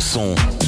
Son.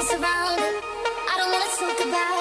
I don't wanna talk about.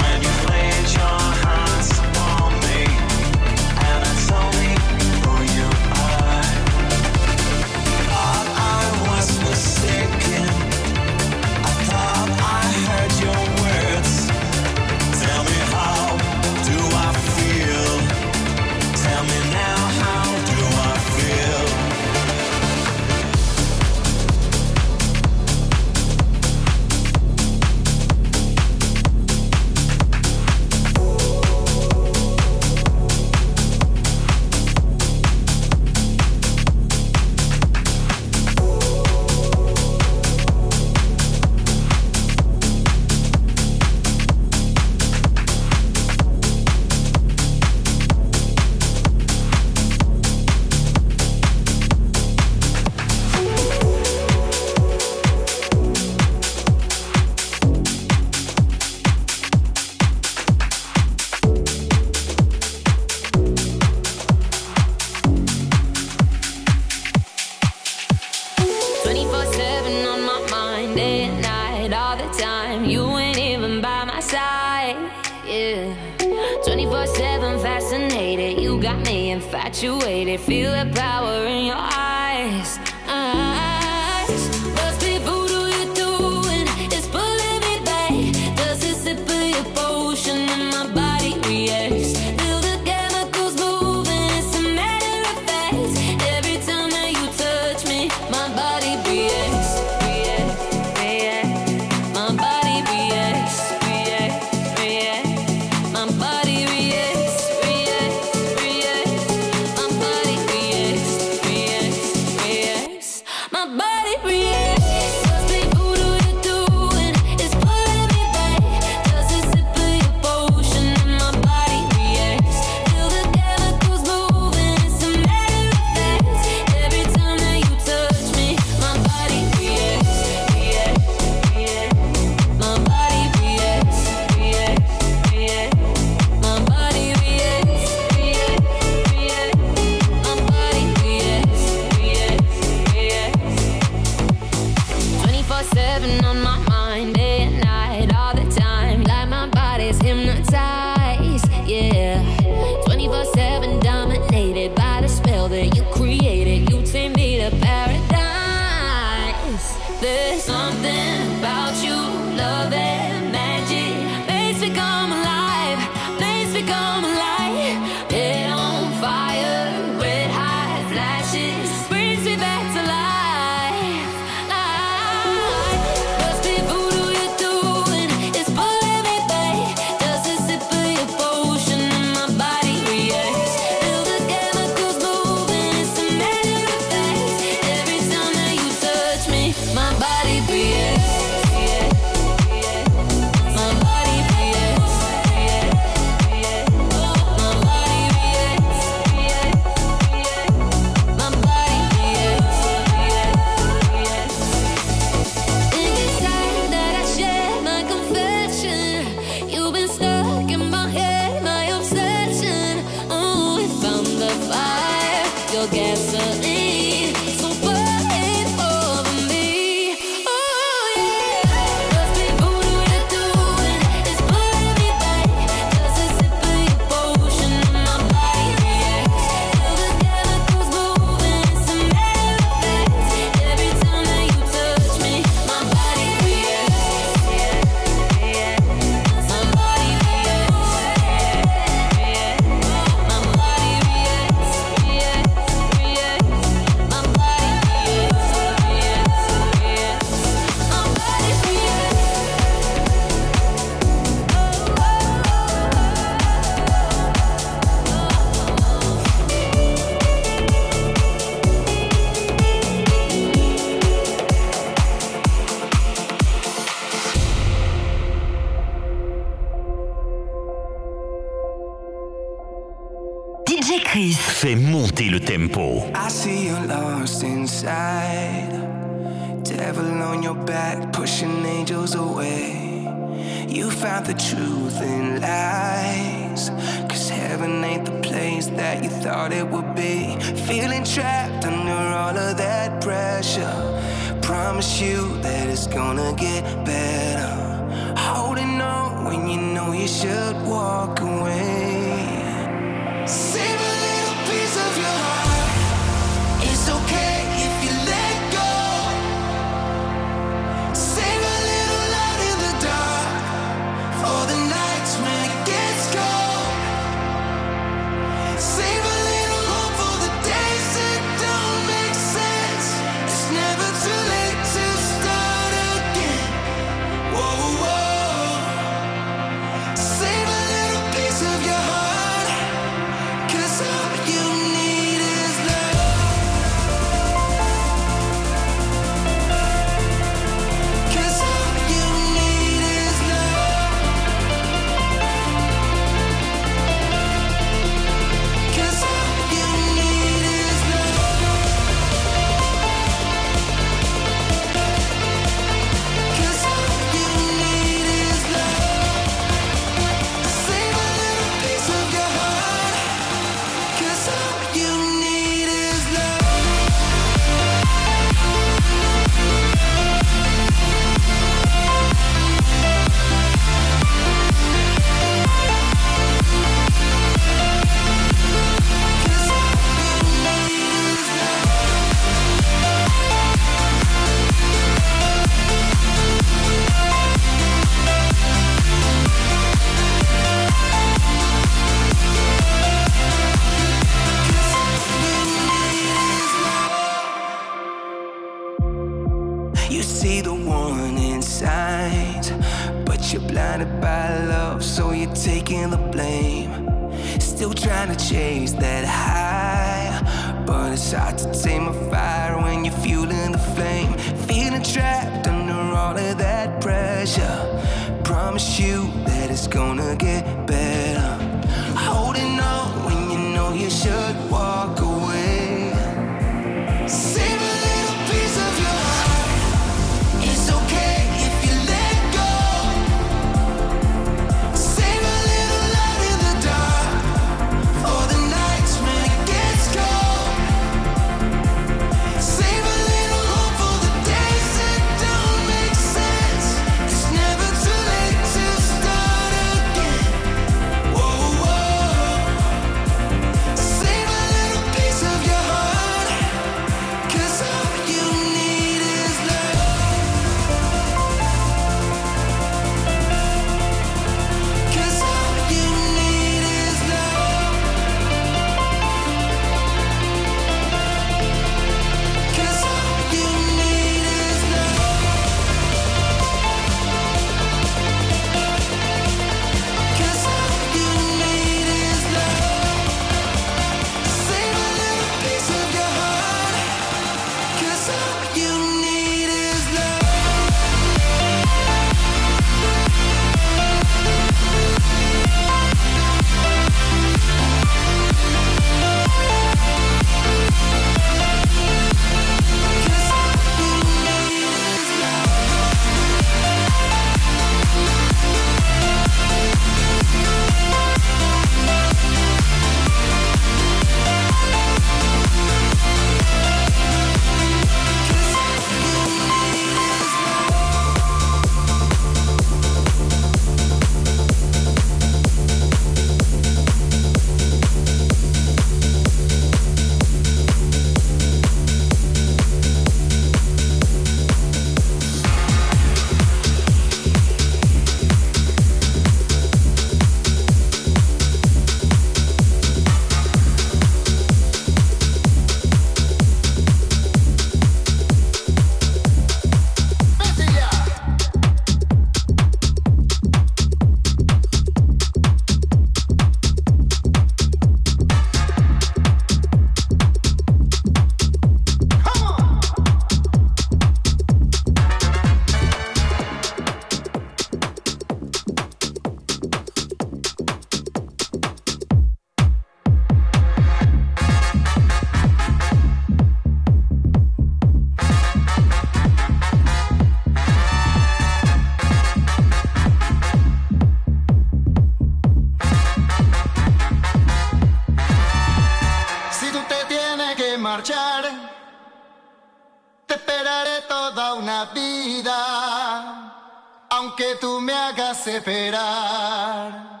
esperar,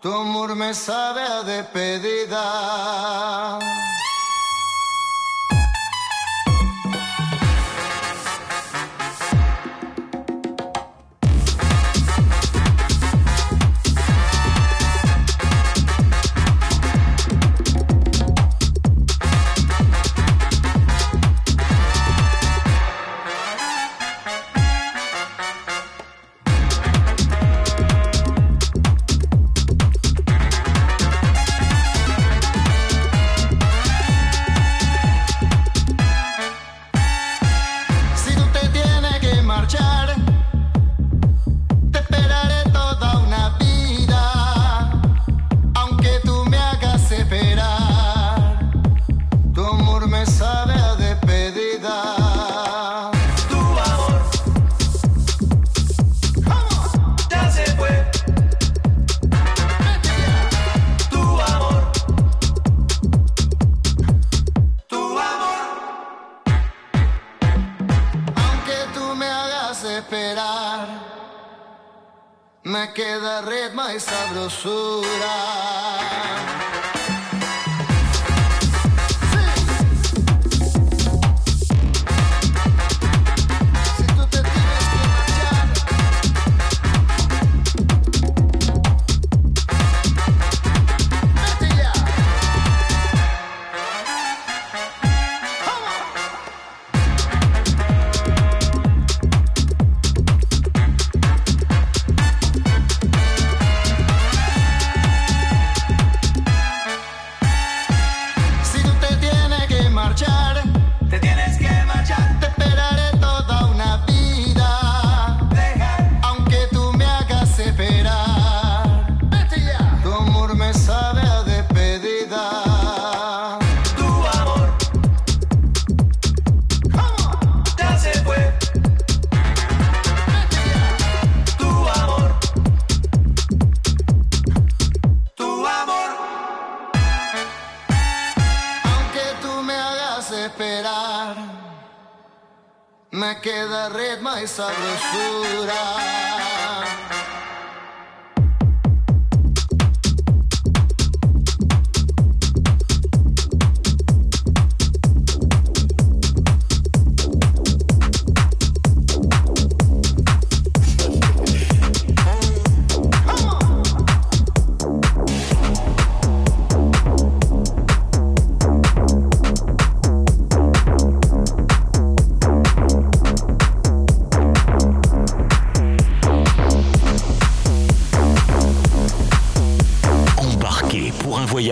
tu amor me sabe a despedida. queda red máis sabrosura. ça brûle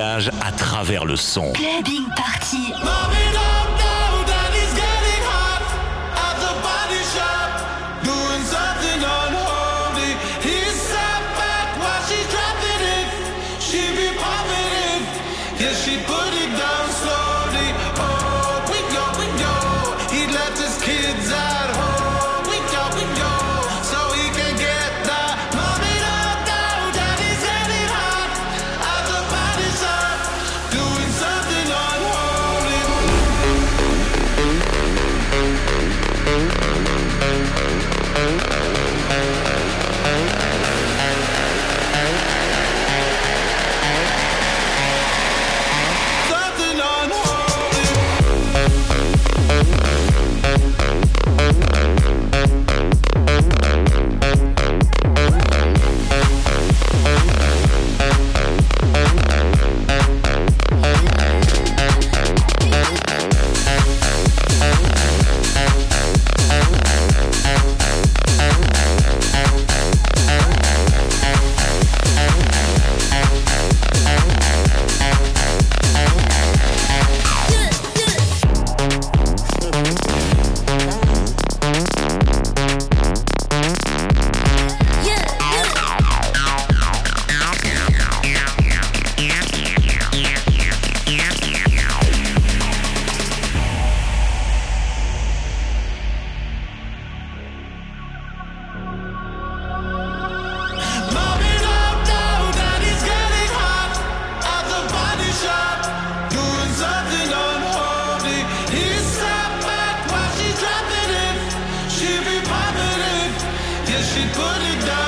à travers le son. She put it down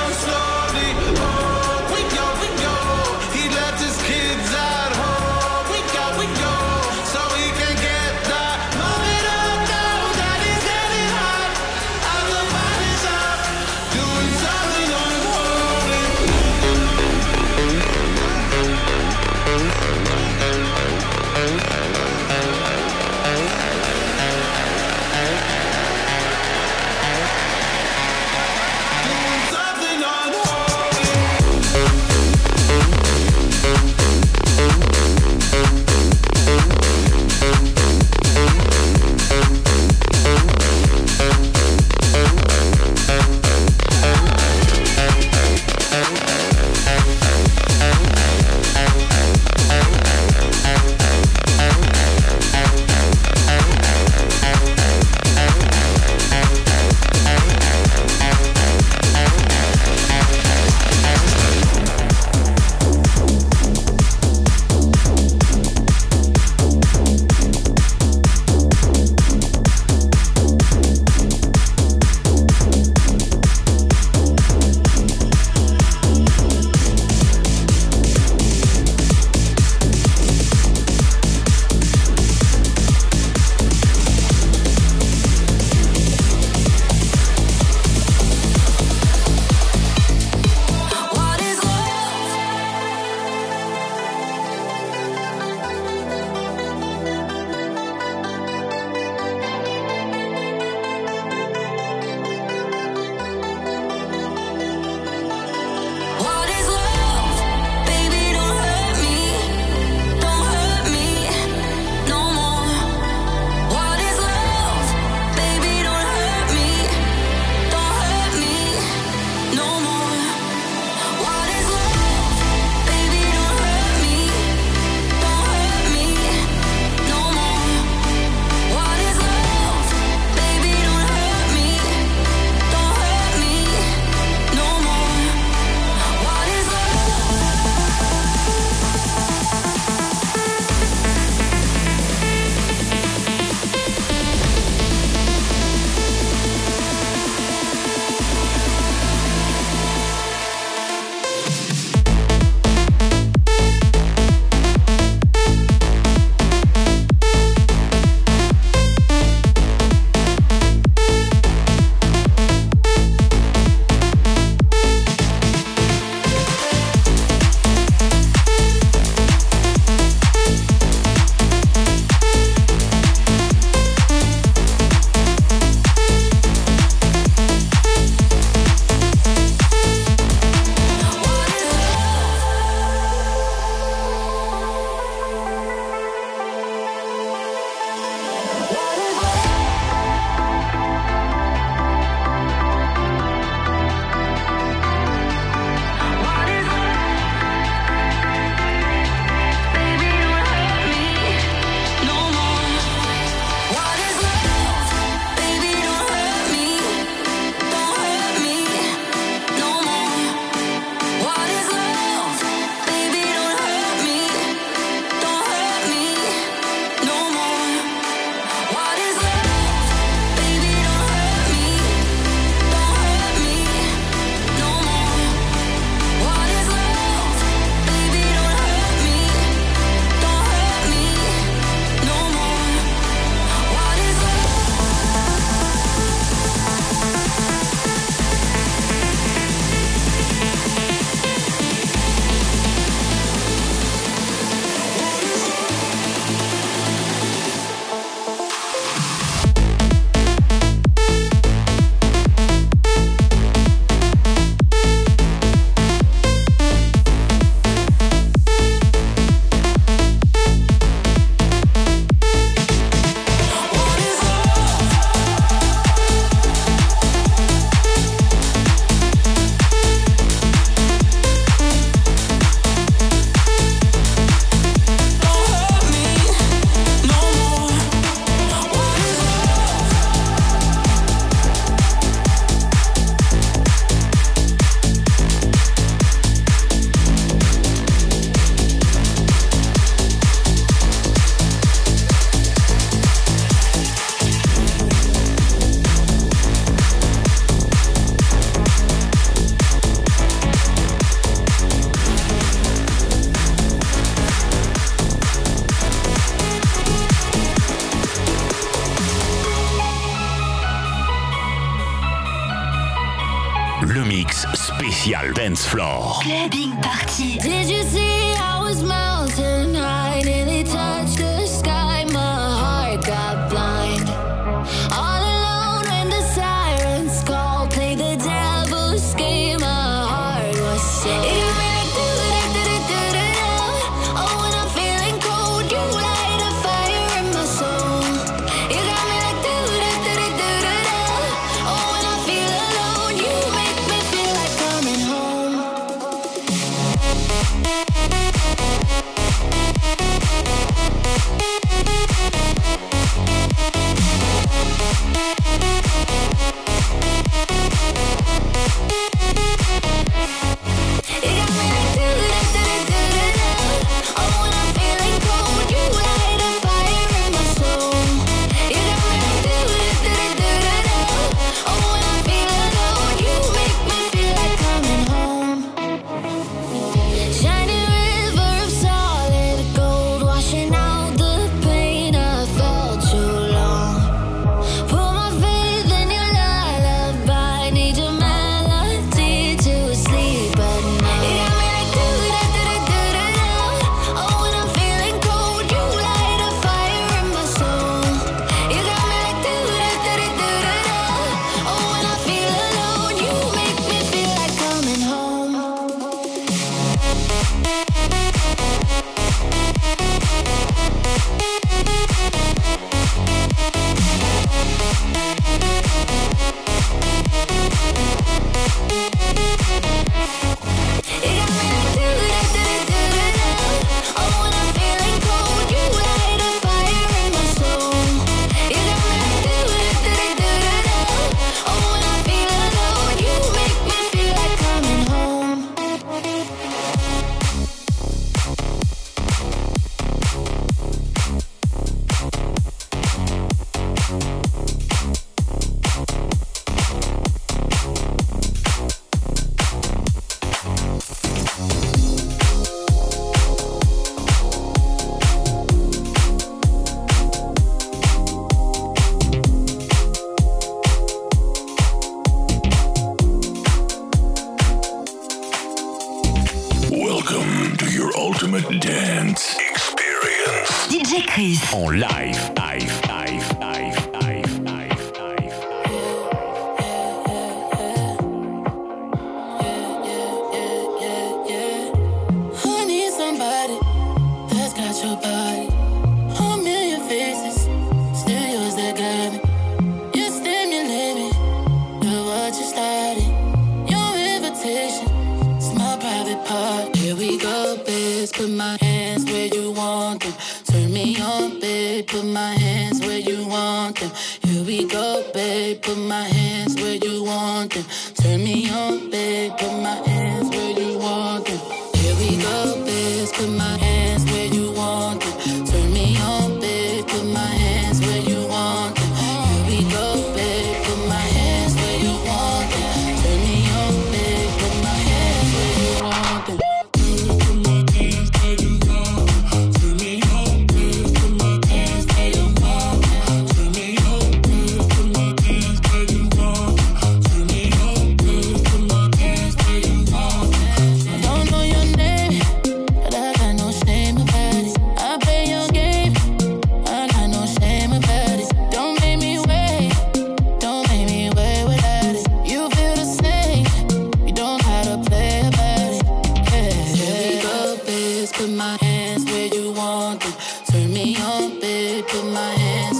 my hands where you want them. Turn me on, babe, put my hands.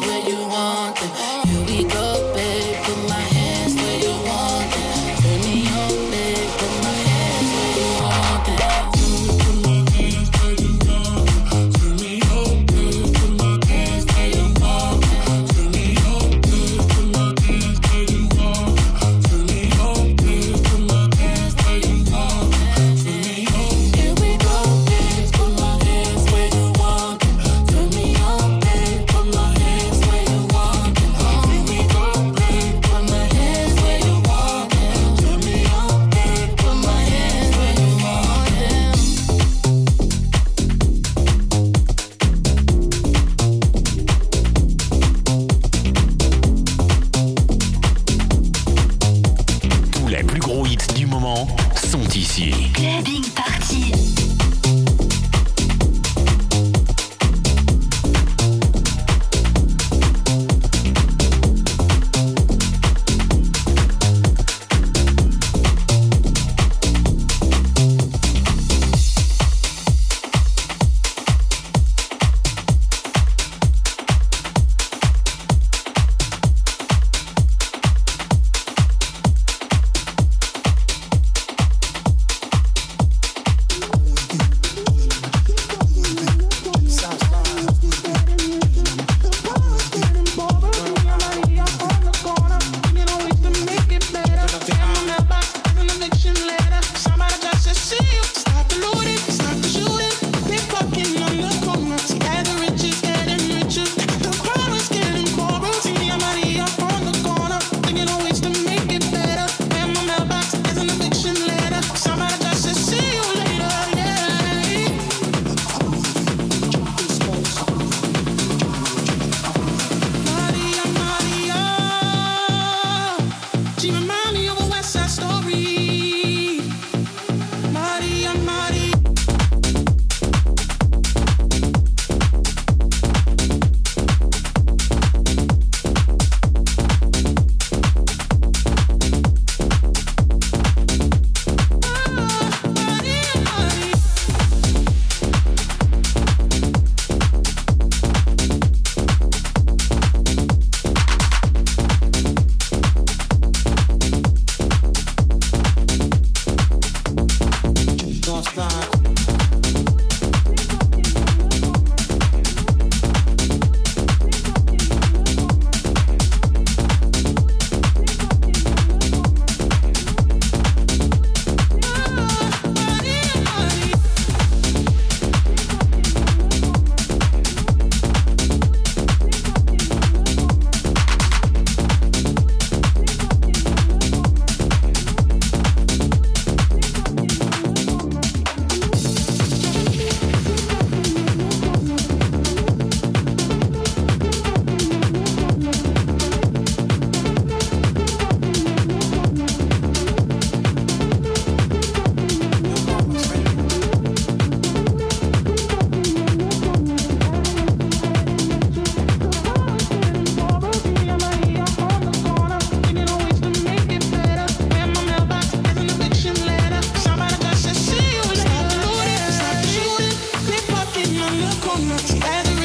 And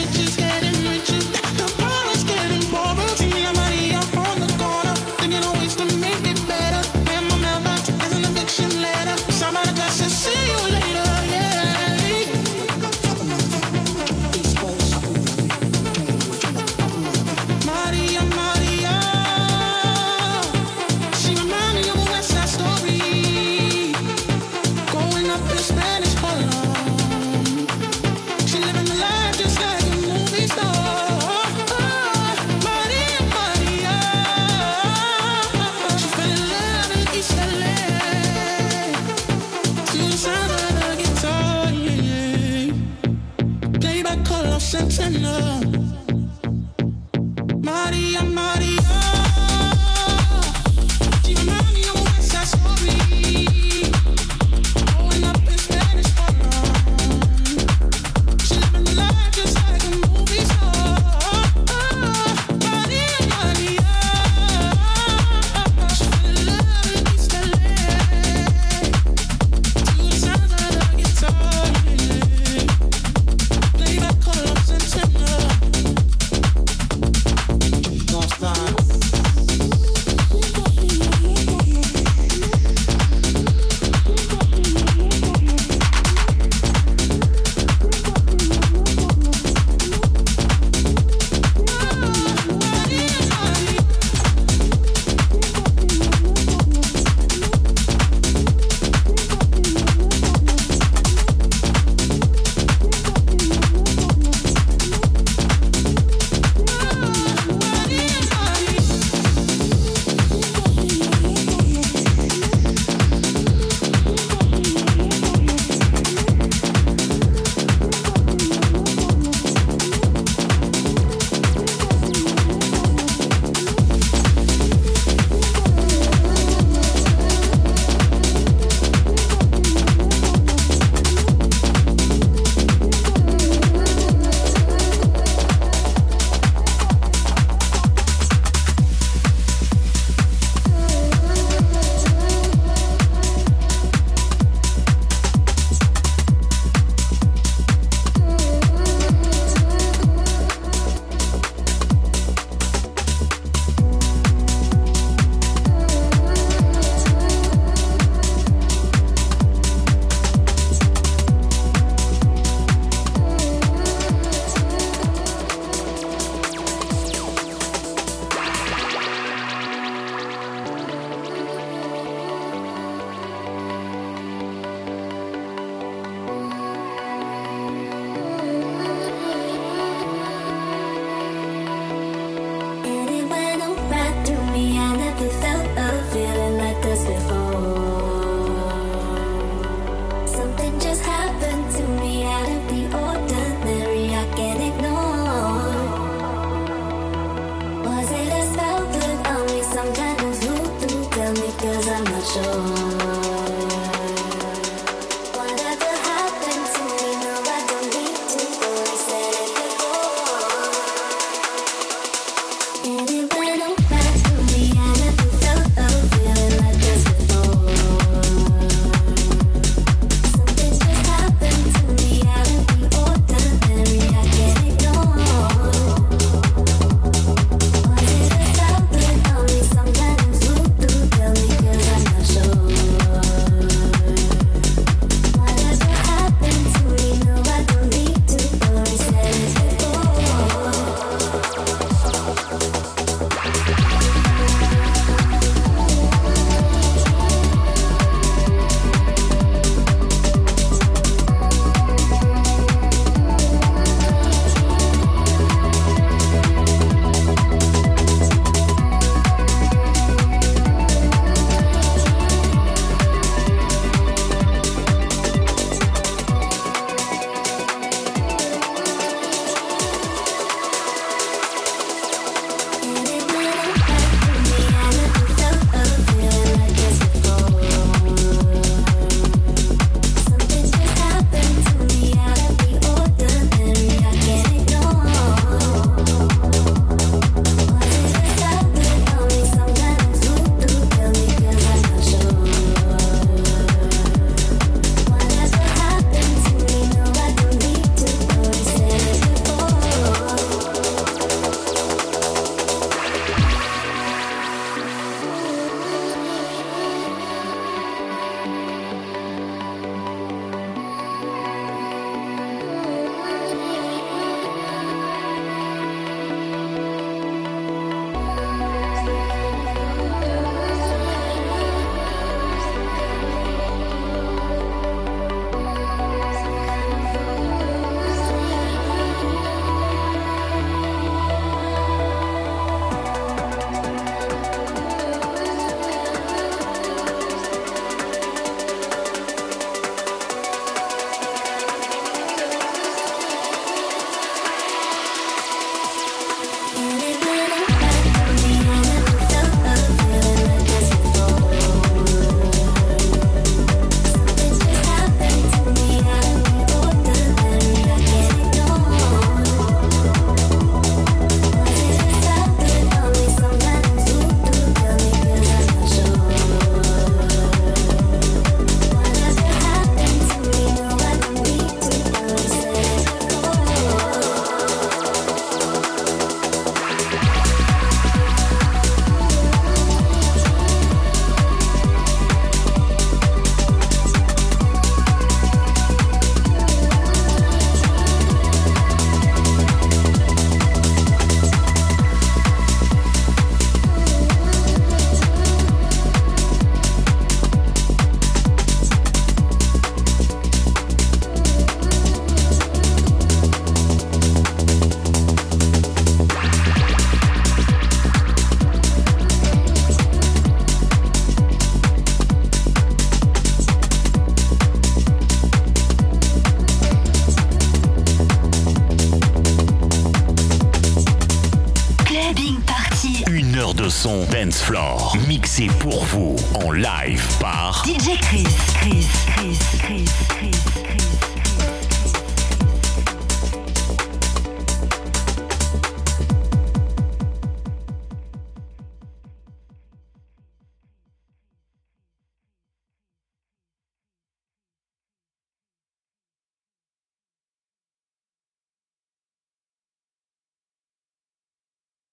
mixé pour vous en live